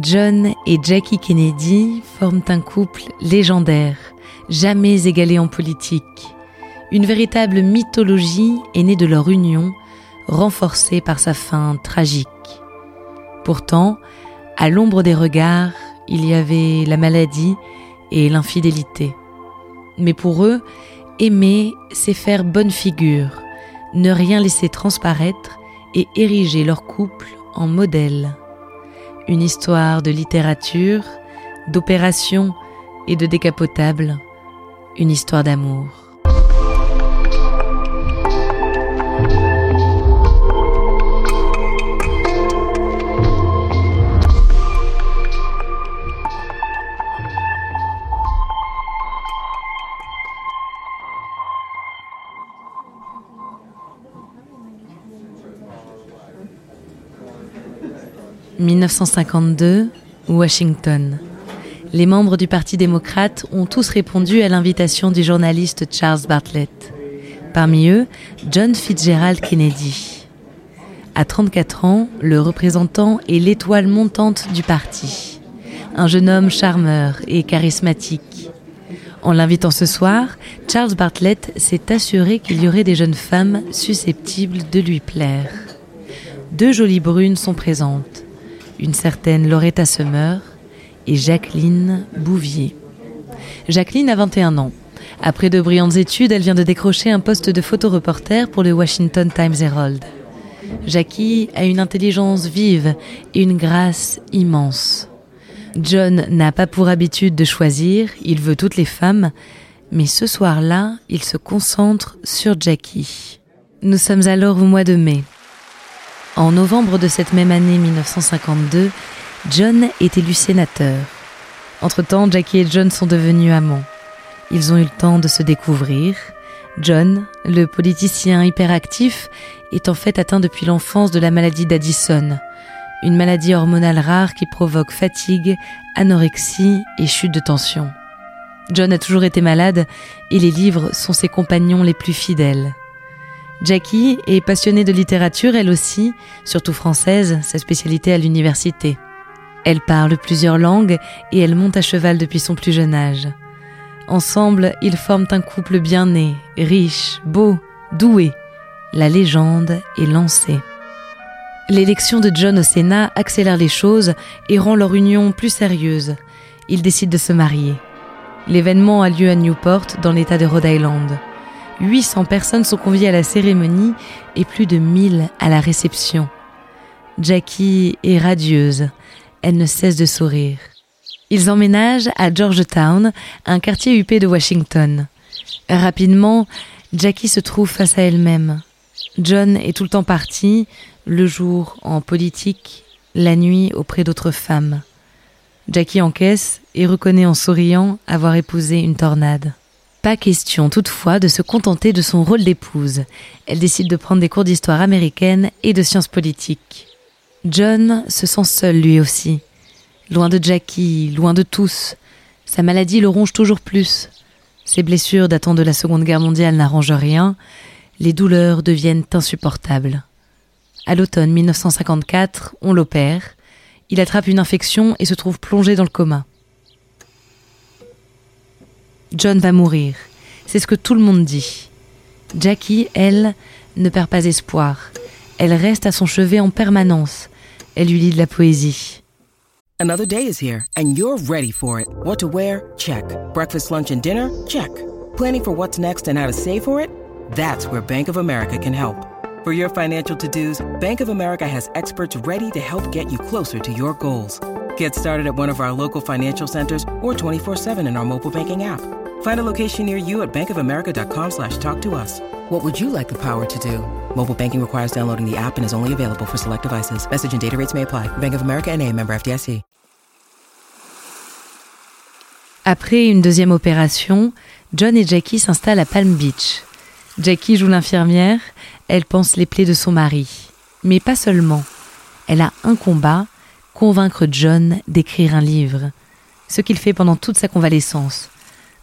John et Jackie Kennedy forment un couple légendaire, jamais égalé en politique. Une véritable mythologie est née de leur union, renforcée par sa fin tragique. Pourtant, à l'ombre des regards, il y avait la maladie et l'infidélité. Mais pour eux, aimer, c'est faire bonne figure, ne rien laisser transparaître et ériger leur couple en modèle une histoire de littérature, d'opération et de décapotable, une histoire d'amour. « 1952, Washington. Les membres du Parti démocrate ont tous répondu à l'invitation du journaliste Charles Bartlett. Parmi eux, John Fitzgerald Kennedy. À 34 ans, le représentant est l'étoile montante du parti. Un jeune homme charmeur et charismatique. En l'invitant ce soir, Charles Bartlett s'est assuré qu'il y aurait des jeunes femmes susceptibles de lui plaire. Deux jolies brunes sont présentes une certaine Loretta Summer et Jacqueline Bouvier. Jacqueline a 21 ans. Après de brillantes études, elle vient de décrocher un poste de photoreporter pour le Washington Times Herald. Jackie a une intelligence vive et une grâce immense. John n'a pas pour habitude de choisir, il veut toutes les femmes, mais ce soir-là, il se concentre sur Jackie. Nous sommes alors au mois de mai. En novembre de cette même année 1952, John est élu sénateur. Entre-temps, Jackie et John sont devenus amants. Ils ont eu le temps de se découvrir. John, le politicien hyperactif, est en fait atteint depuis l'enfance de la maladie d'Addison, une maladie hormonale rare qui provoque fatigue, anorexie et chute de tension. John a toujours été malade et les livres sont ses compagnons les plus fidèles. Jackie est passionnée de littérature, elle aussi, surtout française, sa spécialité à l'université. Elle parle plusieurs langues et elle monte à cheval depuis son plus jeune âge. Ensemble, ils forment un couple bien né, riche, beau, doué. La légende est lancée. L'élection de John au Sénat accélère les choses et rend leur union plus sérieuse. Ils décident de se marier. L'événement a lieu à Newport, dans l'État de Rhode Island. 800 personnes sont conviées à la cérémonie et plus de 1000 à la réception. Jackie est radieuse. Elle ne cesse de sourire. Ils emménagent à Georgetown, un quartier huppé de Washington. Rapidement, Jackie se trouve face à elle-même. John est tout le temps parti, le jour en politique, la nuit auprès d'autres femmes. Jackie encaisse et reconnaît en souriant avoir épousé une tornade. Pas question toutefois de se contenter de son rôle d'épouse. Elle décide de prendre des cours d'histoire américaine et de sciences politiques. John se sent seul lui aussi. Loin de Jackie, loin de tous. Sa maladie le ronge toujours plus. Ses blessures datant de la Seconde Guerre mondiale n'arrangent rien. Les douleurs deviennent insupportables. À l'automne 1954, on l'opère. Il attrape une infection et se trouve plongé dans le coma. John va mourir. C'est ce que tout le monde dit. Jackie, elle, ne perd pas espoir. Elle reste à son chevet en permanence. Elle lui lit de la poésie. Another day is here and you're ready for it. What to wear? Check. Breakfast, lunch and dinner? Check. Planning for what's next and how to save for it? That's where Bank of America can help. For your financial to-dos, Bank of America has experts ready to help get you closer to your goals. Get started at one of our local financial centers or 24-7 in our mobile banking app. Find a location near you at bankofamerica.com slash talk to us. What would you like the power to do? Mobile banking requires downloading the app and is only available for select devices. Message and data rates may apply. Bank of America and a member FDIC. Après une deuxième opération, John et Jackie s'installent à Palm Beach. Jackie joue l'infirmière, elle pense les plaies de son mari. Mais pas seulement. Elle a un combat, convaincre John d'écrire un livre. Ce qu'il fait pendant toute sa convalescence.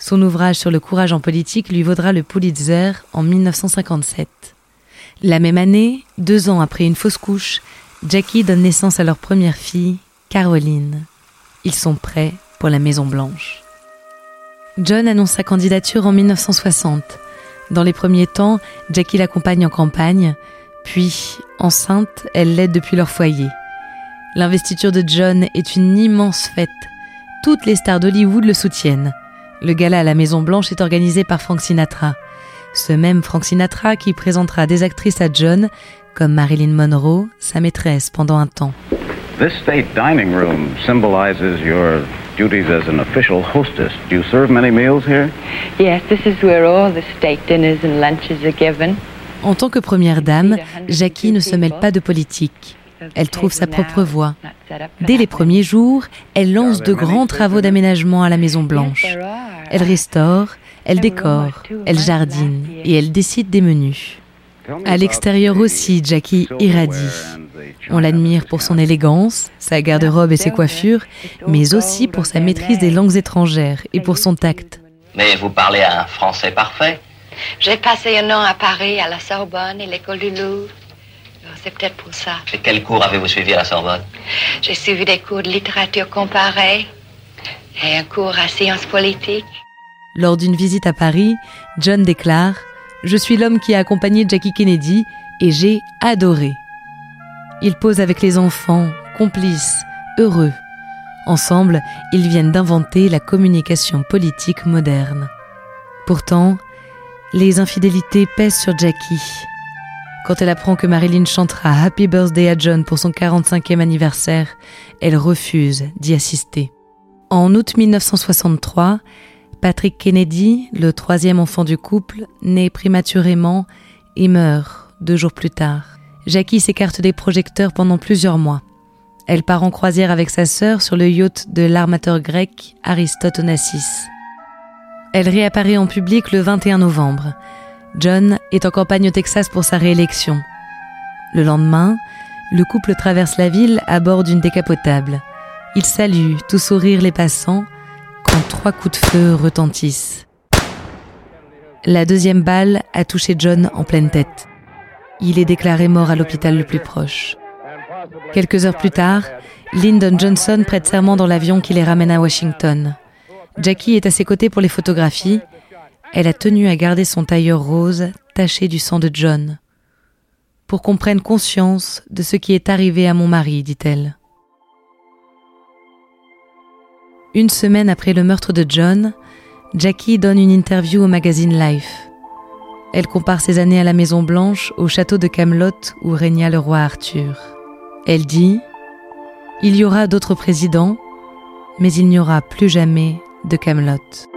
Son ouvrage sur le courage en politique lui vaudra le Pulitzer en 1957. La même année, deux ans après une fausse couche, Jackie donne naissance à leur première fille, Caroline. Ils sont prêts pour la Maison Blanche. John annonce sa candidature en 1960. Dans les premiers temps, Jackie l'accompagne en campagne, puis, enceinte, elle l'aide depuis leur foyer. L'investiture de John est une immense fête. Toutes les stars d'Hollywood le soutiennent. Le gala à la Maison Blanche est organisé par Frank Sinatra. Ce même Frank Sinatra qui présentera des actrices à John, comme Marilyn Monroe, sa maîtresse pendant un temps. This state dining room symbolizes your duties as an official hostess. Do you serve many meals here? Yes, this is where all the state dinners and lunches are given. En tant que première dame, Jackie ne se mêle pas de politique. Elle trouve sa propre voie. Dès les premiers jours, elle lance de grands travaux d'aménagement à la Maison Blanche. Elle restaure, elle décore, elle jardine et elle décide des menus. À l'extérieur aussi, Jackie irradie. On l'admire pour son élégance, sa garde-robe et ses coiffures, mais aussi pour sa maîtrise des langues étrangères et pour son tact. Mais vous parlez un français parfait. J'ai passé un an à Paris, à la Sorbonne et l'école du Louvre. C'est peut-être pour ça. Et quel cours avez-vous suivi à la Sorbonne? J'ai suivi des cours de littérature comparée et un cours à sciences politiques. Lors d'une visite à Paris, John déclare Je suis l'homme qui a accompagné Jackie Kennedy et j'ai adoré. Il pose avec les enfants, complices, heureux. Ensemble, ils viennent d'inventer la communication politique moderne. Pourtant, les infidélités pèsent sur Jackie. Quand elle apprend que Marilyn chantera Happy Birthday à John pour son 45e anniversaire, elle refuse d'y assister. En août 1963, Patrick Kennedy, le troisième enfant du couple, naît prématurément et meurt deux jours plus tard. Jackie s'écarte des projecteurs pendant plusieurs mois. Elle part en croisière avec sa sœur sur le yacht de l'armateur grec Aristote Onassis. Elle réapparaît en public le 21 novembre. John est en campagne au Texas pour sa réélection. Le lendemain, le couple traverse la ville à bord d'une décapotable. Il salue, tout sourire les passants, quand trois coups de feu retentissent. La deuxième balle a touché John en pleine tête. Il est déclaré mort à l'hôpital le plus proche. Quelques heures plus tard, Lyndon Johnson prête serment dans l'avion qui les ramène à Washington. Jackie est à ses côtés pour les photographies. Elle a tenu à garder son tailleur rose taché du sang de John. Pour qu'on prenne conscience de ce qui est arrivé à mon mari, dit-elle. Une semaine après le meurtre de John, Jackie donne une interview au magazine Life. Elle compare ses années à la Maison Blanche au château de Camelot où régna le roi Arthur. Elle dit Il y aura d'autres présidents, mais il n'y aura plus jamais de Camelot.